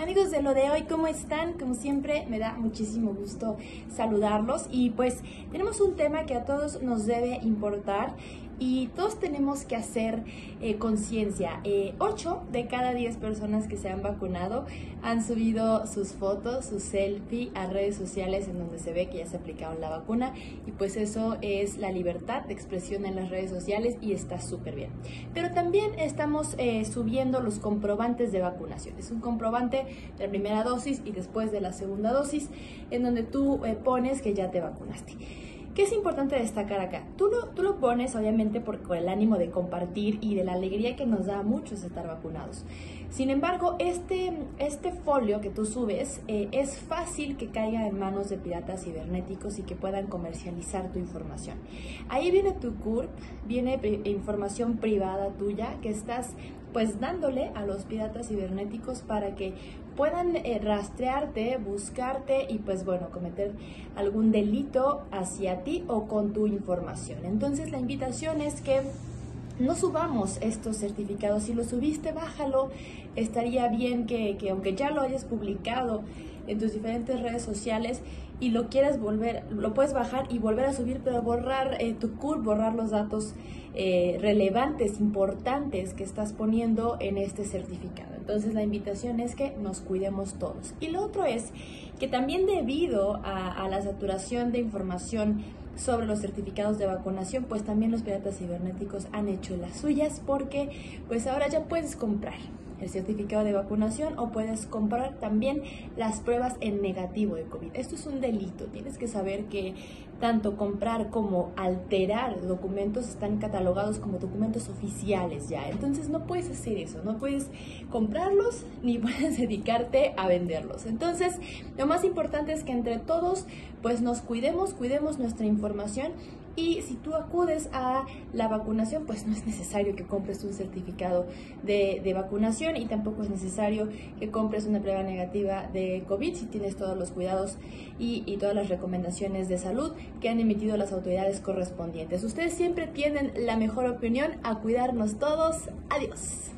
Amigos de lo de hoy, ¿cómo están? Como siempre, me da muchísimo gusto saludarlos y pues tenemos un tema que a todos nos debe importar y todos tenemos que hacer eh, conciencia. Eh, 8 de cada 10 personas que se han vacunado han subido sus fotos, su selfie a redes sociales en donde se ve que ya se aplicaron la vacuna y pues eso es la libertad de expresión en las redes sociales y está súper bien. Pero también estamos eh, subiendo los comprobantes de vacunación. Es un comprobante de primera dosis y después de la segunda dosis en donde tú eh, pones que ya te vacunaste. ¿Qué es importante destacar acá? Tú lo, tú lo pones obviamente por, el ánimo de compartir y de la alegría que nos da a muchos estar vacunados. Sin embargo, este, este folio que tú subes eh, es fácil que caiga en manos de piratas cibernéticos y que puedan comercializar tu información. Ahí viene tu CURP, viene información privada tuya que estás pues dándole a los piratas cibernéticos para que puedan eh, rastrearte, buscarte y pues bueno, cometer algún delito hacia ti o con tu información. Entonces la invitación es que no subamos estos certificados. Si lo subiste, bájalo. Estaría bien que, que, aunque ya lo hayas publicado en tus diferentes redes sociales y lo quieras volver, lo puedes bajar y volver a subir, pero borrar eh, tu CUR, borrar los datos eh, relevantes, importantes que estás poniendo en este certificado. Entonces la invitación es que nos cuidemos todos. Y lo otro es que también debido a, a la saturación de información sobre los certificados de vacunación, pues también los piratas cibernéticos han hecho las suyas porque pues ahora ya puedes comprar el certificado de vacunación o puedes comprar también las pruebas en negativo de COVID. Esto es un delito, tienes que saber que tanto comprar como alterar documentos están catalogados como documentos oficiales ya. Entonces no puedes hacer eso, no puedes comprarlos ni puedes dedicarte a venderlos. Entonces lo más importante es que entre todos pues nos cuidemos, cuidemos nuestra información y si tú acudes a la vacunación, pues no es necesario que compres un certificado de, de, y tampoco es necesario que compres una prueba negativa de COVID si tienes todos los cuidados y, y todas las recomendaciones de salud que han emitido las autoridades correspondientes. Ustedes siempre tienen la mejor opinión a cuidarnos todos. Adiós.